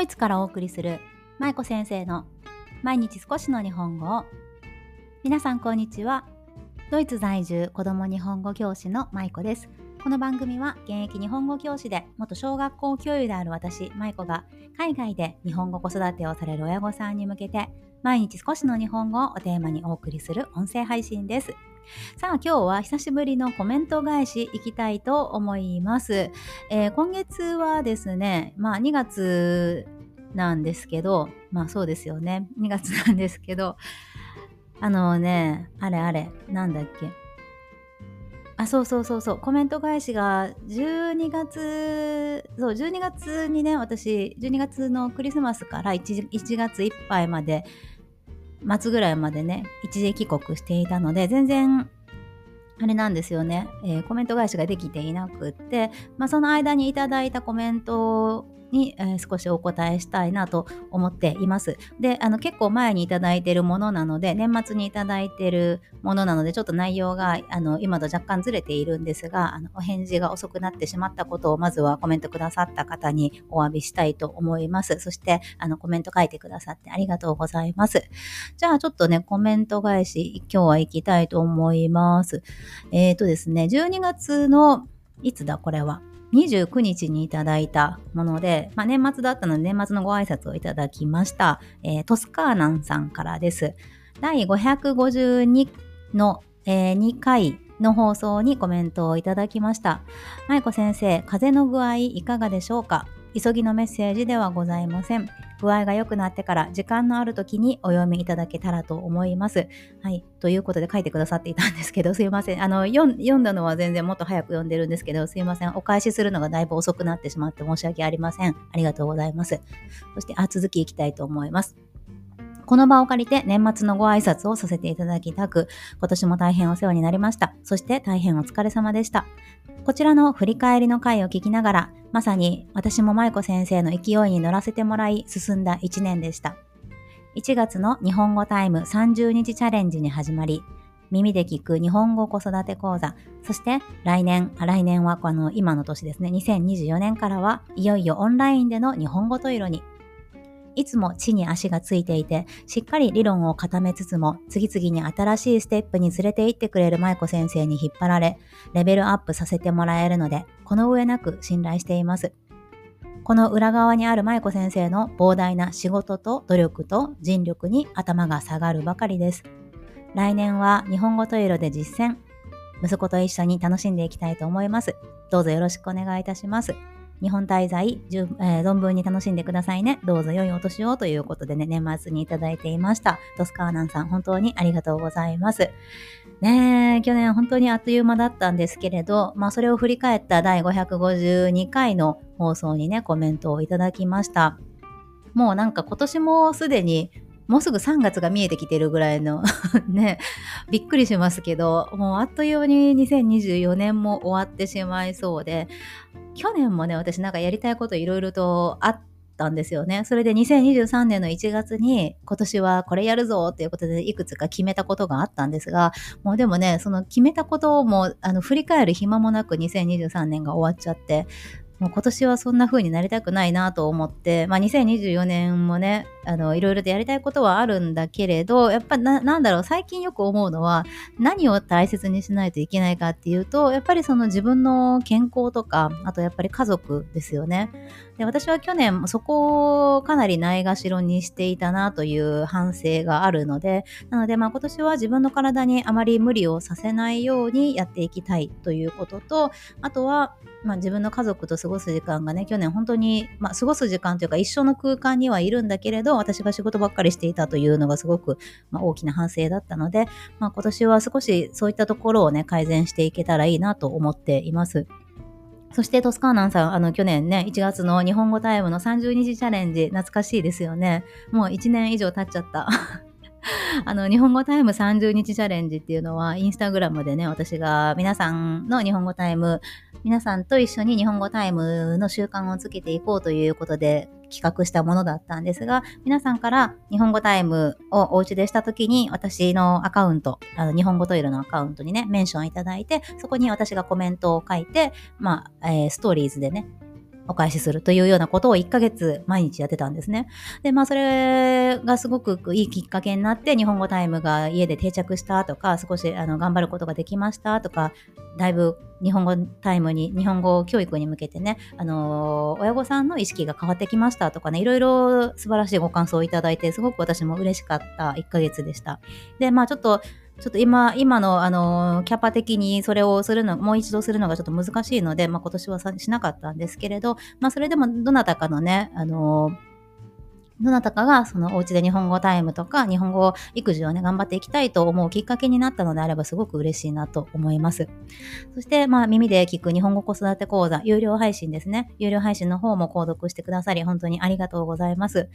ドイツからお送りする舞子先生の毎日少しの日本語を。皆さんこんにちは。ドイツ在住子供日本語教師の舞子です。この番組は現役日本語教師で元小学校教諭である私舞子が海外で日本語子育てをされる親御さんに向けて毎日少しの日本語をテーマにお送りする音声配信です。さあ今日は久しぶりのコメント返しいきたいと思います、えー、今月はですねまあ2月なんですけどまあそうですよね。2月なんですけどあのねあれあれなんだっけ？あそうそうそうそう。コメント返しが12月そう12月にね私12月のクリスマスから 1, 1月いっぱいまで末ぐらいまでね、一時帰国していたので、全然、あれなんですよね、えー、コメント返しができていなくって、まあ、その間にいただいたコメントに、えー、少しお答えしたいなと思っています。で、あの結構前にいただいているものなので、年末にいただいているものなので、ちょっと内容があの今と若干ずれているんですがあの、お返事が遅くなってしまったことをまずはコメントくださった方にお詫びしたいと思います。そしてあのコメント書いてくださってありがとうございます。じゃあちょっとね、コメント返し、今日は行きたいと思います。えっ、ー、とですね、12月のいつだこれは？29日にいただいたもので、まあ、年末だったので年末のご挨拶をいただきました、えー、トスカーナンさんからです。第552の、えー、2回の放送にコメントをいただきました。舞子先生、風の具合いかがでしょうか？急ぎのメッセージではございません。具合が良くなってから時間のある時にお読みいただけたらと思います。はい。ということで書いてくださっていたんですけど、すいません。あの、読んだのは全然もっと早く読んでるんですけど、すいません。お返しするのがだいぶ遅くなってしまって申し訳ありません。ありがとうございます。そして、あ、続きいきたいと思います。この場を借りて年末のご挨拶をさせていただきたく、今年も大変お世話になりました。そして大変お疲れ様でした。こちらの振り返りの回を聞きながら、まさに私も舞子先生の勢いに乗らせてもらい進んだ1年でした。1月の日本語タイム30日チャレンジに始まり、耳で聞く日本語子育て講座、そして来年、来年はこの今の年ですね、2024年からはいよいよオンラインでの日本語トイロにいつも地に足がついていて、しっかり理論を固めつつも、次々に新しいステップに連れて行ってくれる舞子先生に引っ張られ、レベルアップさせてもらえるので、この上なく信頼しています。この裏側にある舞子先生の膨大な仕事と努力と尽力に頭が下がるばかりです。来年は日本語トイロで実践、息子と一緒に楽しんでいきたいと思います。どうぞよろしくお願いいたします。日本滞在、えー、存分に楽しんでくださいね。どうぞ良いお年をということでね、年末にいただいていました。トスカーナンさん、本当にありがとうございます。ねえ、去年本当にあっという間だったんですけれど、まあそれを振り返った第552回の放送にね、コメントをいただきました。もうなんか今年もすでにもうすぐ3月が見えてきてるぐらいの ね、びっくりしますけど、もうあっという間に2024年も終わってしまいそうで、去年もね、私なんかやりたいこといろいろとあったんですよね。それで2023年の1月に今年はこれやるぞっていうことでいくつか決めたことがあったんですが、もうでもね、その決めたこともあの振り返る暇もなく2023年が終わっちゃって、もう今年はそんな風になりたくないなと思って、まあ、2024年もねあのいろいろとやりたいことはあるんだけれどやっぱななんだろう最近よく思うのは何を大切にしないといけないかっていうとやっぱりその自分の健康とかあとやっぱり家族ですよね。で私は去年そこをかなりないがしろにしていたなという反省があるのでなのでまあ今年は自分の体にあまり無理をさせないようにやっていきたいということとあとはまあ、自分の家族と過ごす時間がね去年本当に、まあ、過ごす時間というか一緒の空間にはいるんだけれど私が仕事ばっかりしていたというのがすごく、まあ、大きな反省だったので、まあ、今年は少しそういったところをね改善していけたらいいなと思っています。そしてトスカーナンさん、あの去年ね、1月の日本語タイムの30日チャレンジ、懐かしいですよね。もう1年以上経っちゃった。あの、日本語タイム30日チャレンジっていうのは、インスタグラムでね、私が皆さんの日本語タイム、皆さんと一緒に日本語タイムの習慣をつけていこうということで企画したものだったんですが、皆さんから日本語タイムをお家でした時に、私のアカウント、あの日本語トイレのアカウントにね、メンションいただいて、そこに私がコメントを書いて、まあ、えー、ストーリーズでね、お返しするというようなことを1ヶ月毎日やってたんですね。で、まあそれがすごくいいきっかけになって日本語タイムが家で定着したとか少しあの頑張ることができましたとかだいぶ日本語タイムに日本語教育に向けてね、あのー、親御さんの意識が変わってきましたとかねいろいろ素晴らしいご感想をいただいてすごく私も嬉しかった1ヶ月でした。でまあちょっとちょっと今、今の、あの、キャパ的にそれをするの、もう一度するのがちょっと難しいので、まあ、今年はしなかったんですけれど、まあ、それでもどなたかのね、あの、どなたかがそのお家で日本語タイムとか日本語育児をね、頑張っていきたいと思うきっかけになったのであればすごく嬉しいなと思います。そして、まあ耳で聞く日本語子育て講座、有料配信ですね。有料配信の方も購読してくださり、本当にありがとうございます。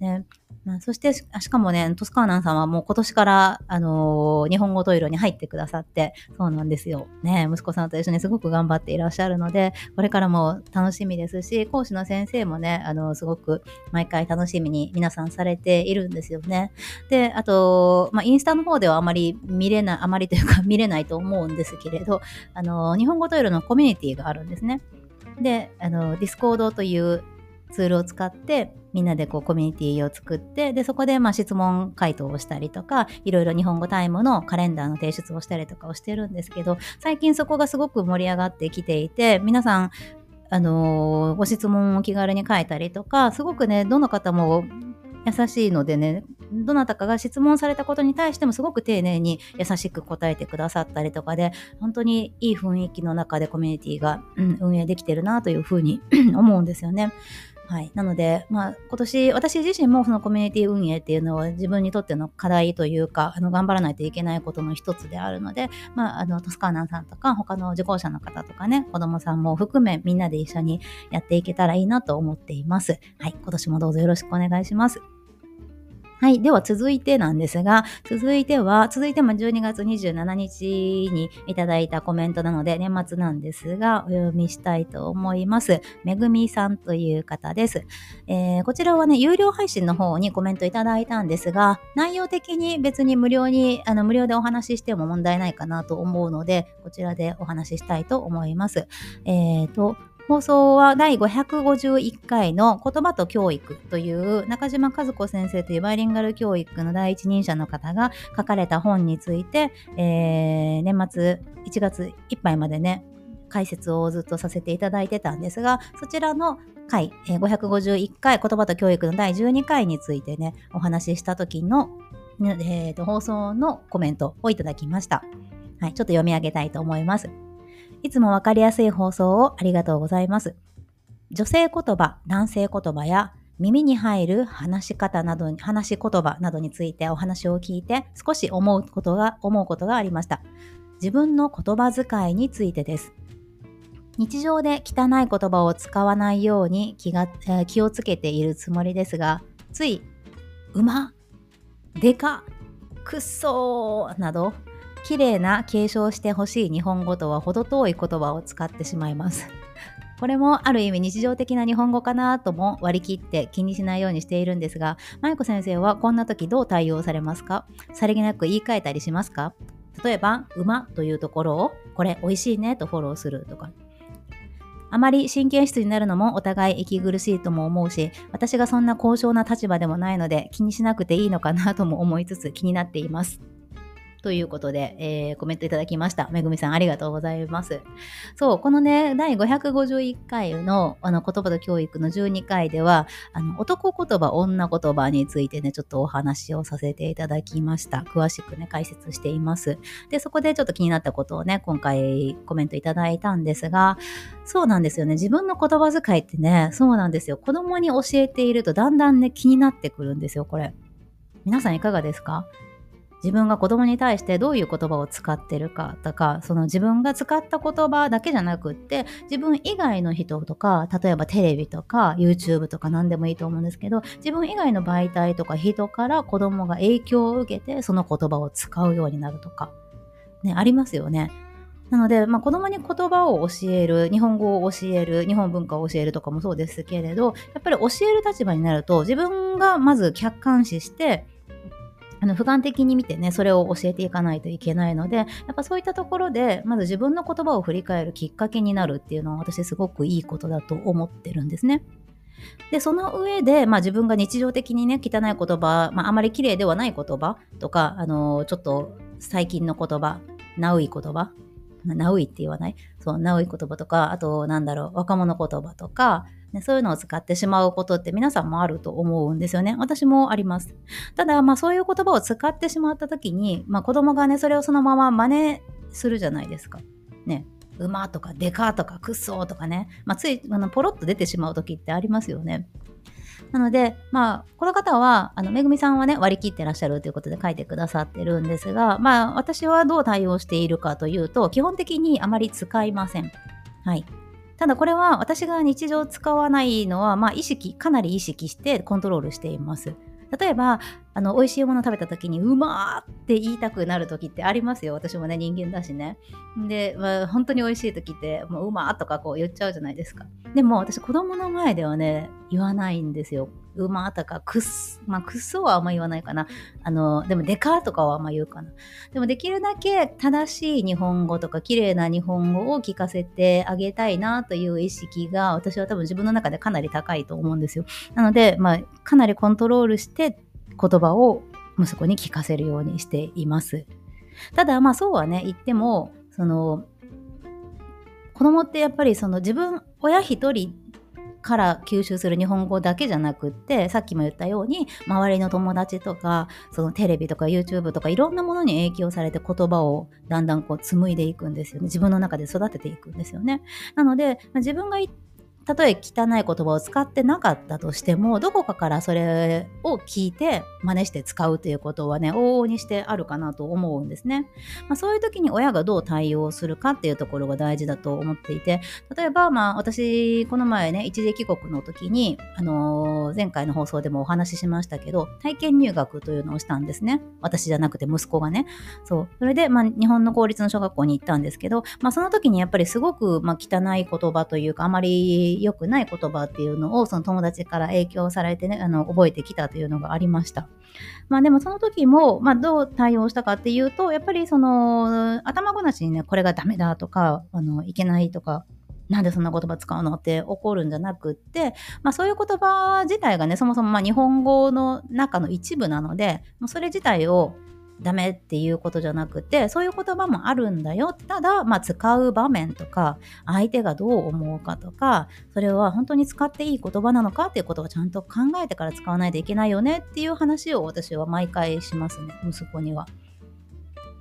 ねまあ、そしてしかもね、トスカーナンさんはもう今年から、あのー、日本語トイレに入ってくださって、そうなんですよ。ね、息子さんと一緒にすごく頑張っていらっしゃるので、これからも楽しみですし、講師の先生もね、あのー、すごく毎回楽しみに皆さんされているんですよね。で、あと、まあ、インスタの方ではあまり見れない、あまりというか 見れないと思うんですけれど、あの、日本語トイレのコミュニティがあるんですね。で、あの、 Discord というツールを使ってみんなでこうコミュニティを作ってでそこでまあ質問回答をしたりとかいろいろ日本語タイムのカレンダーの提出をしたりとかをしてるんですけど最近そこがすごく盛り上がってきていて皆さんあのー、ご質問を気軽に書いたりとかすごくねどの方も優しいのでねどなたかが質問されたことに対してもすごく丁寧に優しく答えてくださったりとかで本当にいい雰囲気の中でコミュニティが、うん、運営できてるなというふうに 思うんですよね。はい。なので、まあ、今年、私自身もそのコミュニティ運営っていうのは自分にとっての課題というか、あの、頑張らないといけないことの一つであるので、まあ、あの、トスカーナンさんとか、他の受講者の方とかね、子供さんも含め、みんなで一緒にやっていけたらいいなと思っています。はい。今年もどうぞよろしくお願いします。はい。では続いてなんですが、続いては、続いても12月27日にいただいたコメントなので、年末なんですが、お読みしたいと思います。めぐみさんという方です。えー、こちらはね、有料配信の方にコメントいただいたんですが、内容的に別に無料に、あの、無料でお話ししても問題ないかなと思うので、こちらでお話ししたいと思います。えっ、ー、と、放送は第551回の言葉と教育という中島和子先生というバイリンガル教育の第一人者の方が書かれた本について、えー、年末1月いっぱいまでね、解説をずっとさせていただいてたんですが、そちらの回、えー、551回言葉と教育の第12回についてね、お話しした時の、えー放送のコメントをいただきました。はい、ちょっと読み上げたいと思います。いつもわかりやすい放送をありがとうございます。女性言葉、男性言葉や耳に入る話し方などに、話し言葉などについてお話を聞いて少し思うことが、思うことがありました。自分の言葉遣いについてです。日常で汚い言葉を使わないように気が、えー、気をつけているつもりですが、つい、馬、でか、くっそーなど綺麗な継承してほしい日本語とは程遠い言葉を使ってしまいます。これもある意味日常的な日本語かなとも割り切って気にしないようにしているんですが、舞子先生はこんな時どう対応されますか？さりげなく言い換えたりしますか？例えば、馬というところを、これ美味しいねとフォローするとか。あまり神経質になるのもお互い息苦しいとも思うし、私がそんな高尚な立場でもないので気にしなくていいのかなとも思いつつ気になっています。ということで、えー、コメントいただきました。めぐみさん、ありがとうございます。そう、このね、第551回のあの言葉と教育の12回では、あの男言葉、女言葉についてね、ちょっとお話をさせていただきました。詳しくね、解説しています。で、そこでちょっと気になったことをね、今回コメントいただいたんですが、そうなんですよね。自分の言葉遣いってね、そうなんですよ。子供に教えているとだんだんね、気になってくるんですよ、これ。皆さんいかがですか？自分が子供に対してどういう言葉を使ってるかとかその自分が使った言葉だけじゃなくって自分以外の人とか例えばテレビとか YouTube とか何でもいいと思うんですけど自分以外の媒体とか人から子供が影響を受けてその言葉を使うようになるとか、ね、ありますよね。なので、まあ、子供に言葉を教える、日本語を教える、日本文化を教えるとかもそうですけれど、やっぱり教える立場になると、自分がまず客観視して、の俯瞰的に見てねそれを教えていかないといけないのでやっぱそういったところでまず自分の言葉を振り返るきっかけになるっていうのは私すごくいいことだと思ってるんですね。でその上で、まあ、自分が日常的にね汚い言葉、まあ、あまり綺麗ではない言葉とか、あの、ちょっと最近の言葉ナウい言葉ナウいって言わない？そう、ナウい言葉とか、あと、なんだろう、若者言葉とか、ね、そういうのを使ってしまうことって皆さんもあると思うんですよね。私もあります。ただ、まあそういう言葉を使ってしまった時に、まあ子供がね、それをそのまま真似するじゃないですか。ね。馬とかデカとかクッソとかね、まあ、ついあのポロッと出てしまう時ってありますよね。なので、まあ、この方は、あの、めぐみさんはね、割り切ってらっしゃるということで書いてくださってるんですが、まあ、私はどう対応しているかというと、基本的にあまり使いません。はい。ただこれは私が日常使わないのは、まあ意識、かなり意識してコントロールしています。例えば、あの、美味しいもの食べた時に、うまーって言いたくなる時ってありますよ。私もね、人間だしね。で、まあ、本当に美味しい時って、もううまーとかこう言っちゃうじゃないですか。でも、私子供の前ではね、言わないんですよ。うまーとか、くっ、まあ、くっそはあんま言わないかな。あの、でも、でかーとかはあんま言うかな。でも、できるだけ正しい日本語とか、綺麗な日本語を聞かせてあげたいなという意識が、私は多分自分の中でかなり高いと思うんですよ。なので、まあ、かなりコントロールして言葉を息子に聞かせるようにしています。ただ、まあ、そうはね、言っても、その、子供ってやっぱりその自分、親一人から吸収する日本語だけじゃなくってさっきも言ったように周りの友達とかそのテレビとか YouTube とかいろんなものに影響されて言葉をだんだんこう紡いでいくんですよね自分の中で育てていくんですよねなので自分がたとえ汚い言葉を使ってなかったとしてもどこかからそれを聞いて真似して使うということはね往々にしてあるかなと思うんですね、まあ、そういう時に親がどう対応するかっていうところが大事だと思っていて例えばまあ私この前ね一時帰国の時に、あのー、前回の放送でもお話ししましたけど体験入学というのをしたんですね。私じゃなくて息子がね。そう。それで、まあ、日本の公立の小学校に行ったんですけど、まあ、その時にやっぱりすごく、まあ、汚い言葉というかあまり良くない言葉っていうのをその友達から影響されてね、あの、覚えてきたというのがありました。まあでもその時も、まあどう対応したかっていうと、やっぱりその、頭ごなしにね、これがダメだとか、あの、いけないとか、なんでそんな言葉使うのって怒るんじゃなくって、まあそういう言葉自体がね、そもそもま日本語の中の一部なので、もうそれ自体をダメっていうことじゃなくてそういう言葉もあるんだよただ、まあ、使う場面とか相手がどう思うかとかそれは本当に使っていい言葉なのかっていうことをちゃんと考えてから使わないといけないよねっていう話を私は毎回しますね息子には。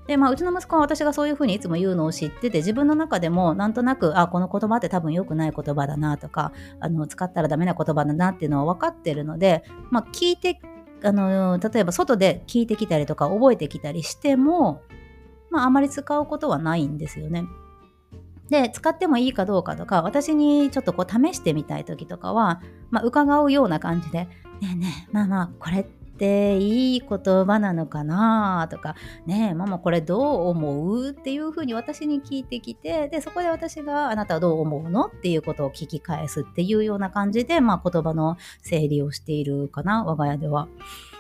で、まあ、うちの息子は私がそういうふうにいつも言うのを知ってて、自分の中でもなんとなく、あ、この言葉って多分良くない言葉だなとか、あの、使ったらダメな言葉だなっていうのは分かってるので、まあ、聞いてあの例えば外で聞いてきたりとか覚えてきたりしても、まあ、あまり使うことはないんですよね。で使ってもいいかどうかとか私にちょっとこう試してみたい時とかは、まあ、伺うような感じで「ねえねえまあまあこれっていい言葉なのかなとか、ねえ、ママこれどう思うっていうふうに私に聞いてきて、で、そこで私があなたはどう思うのっていうことを聞き返すっていうような感じで、まあ言葉の整理をしているかな、我が家では。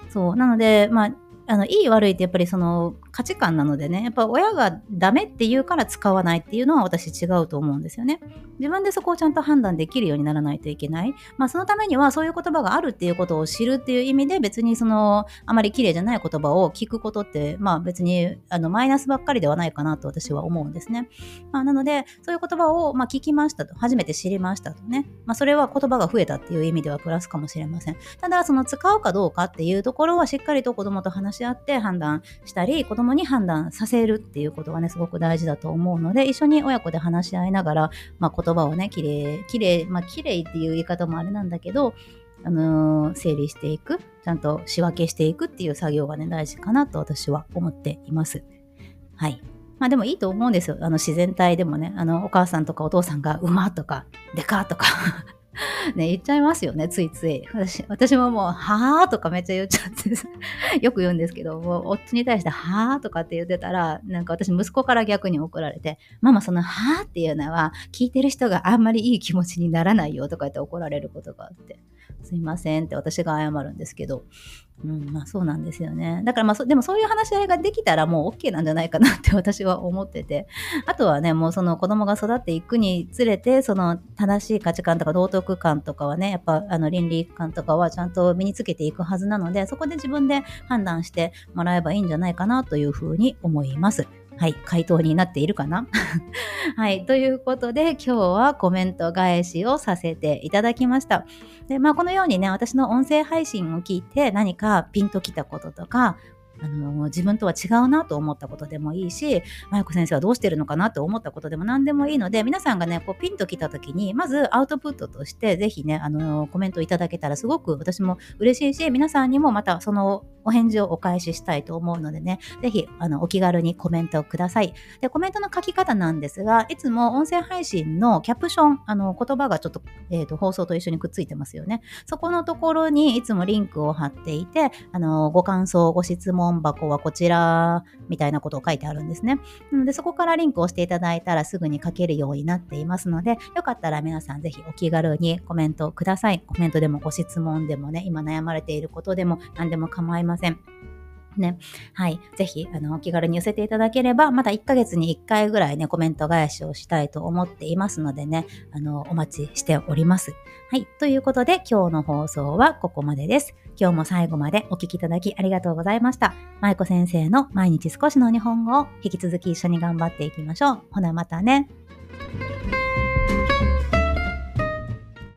そう。なので、まあ、あの、いい悪いってやっぱりその価値観なのでね、やっぱ親がダメって言うから使わないっていうのは私違うと思うんですよね。自分でそこをちゃんと判断できるようにならないといけない。まあそのためにはそういう言葉があるっていうことを知るっていう意味で別にそのあまり綺麗じゃない言葉を聞くことってまあ別にあのマイナスばっかりではないかなと私は思うんですね。まあ、なのでそういう言葉をまあ聞きましたと、初めて知りましたとね。まあそれは言葉が増えたっていう意味ではプラスかもしれません。ただその使うかどうかっていうところはしっかりと子供と話し合って判断したり、子供に判断させるっていうことがね、すごく大事だと思うので、一緒に親子で話し合いながら、まあ、言葉をね、きれい、きれい、まあ、きれいっていう言い方もあれなんだけど、あのー、整理していく、ちゃんと仕分けしていくっていう作業がね、大事かなと私は思っています。はい。まあでもいいと思うんですよ。あの自然体でもね、あのお母さんとかお父さんが馬とかでかとかね、言っちゃいますよね、ついつい。私私ももう、はぁとかめっちゃ言っちゃって よく言うんですけど、もう夫に対して、はぁとかって言ってたら、なんか私息子から逆に怒られて、ママその、はぁっていうのは、聞いてる人があんまりいい気持ちにならないよとか言って怒られることがあって。すいませんって私が謝るんですけど、うん、まあそうなんですよね。だからまあでもそういう話し合いができたらもう OK なんじゃないかなって私は思ってて、あとはね、もうその子供が育っていくにつれて、その正しい価値観とか道徳観とかはね、やっぱあの倫理観とかはちゃんと身につけていくはずなので、そこで自分で判断してもらえばいいんじゃないかなというふうに思います。はい、回答になっているかな？はい、ということで今日はコメント返しをさせていただきました。で、まあこのようにね、私の音声配信を聞いて何かピンときたこととか、あの自分とは違うなと思ったことでもいいし、まゆこ先生はどうしてるのかなと思ったことでも何でもいいので、皆さんがね、こうピンときた時に、まずアウトプットとして、ぜひね、あのコメントいただけたらすごく私も嬉しいし、皆さんにもまたそのお返事をお返ししたいと思うのでね、ぜひ、あの、お気軽にコメントをください。で、コメントの書き方なんですが、いつも音声配信のキャプション、あの、言葉がちょっと、えっ、ー、と、放送と一緒にくっついてますよね。そこのところにいつもリンクを貼っていて、あの、ご感想、ご質問箱はこちら、みたいなことを書いてあるんですね。なので、そこからリンクをしていただいたらすぐに書けるようになっていますので、よかったら皆さんぜひお気軽にコメントをください。コメントでもご質問でもね、今悩まれていることでも何でも構いません。ませんね。はい。ぜひ、あの、お気軽に寄せていただければ、また1ヶ月に1回ぐらいね、コメント返しをしたいと思っていますのでね、あの、お待ちしております。はい。ということで、今日の放送はここまでです。今日も最後までお聴きいただきありがとうございました。舞子先生の毎日少しの日本語を引き続き一緒に頑張っていきましょう。ほな、またね。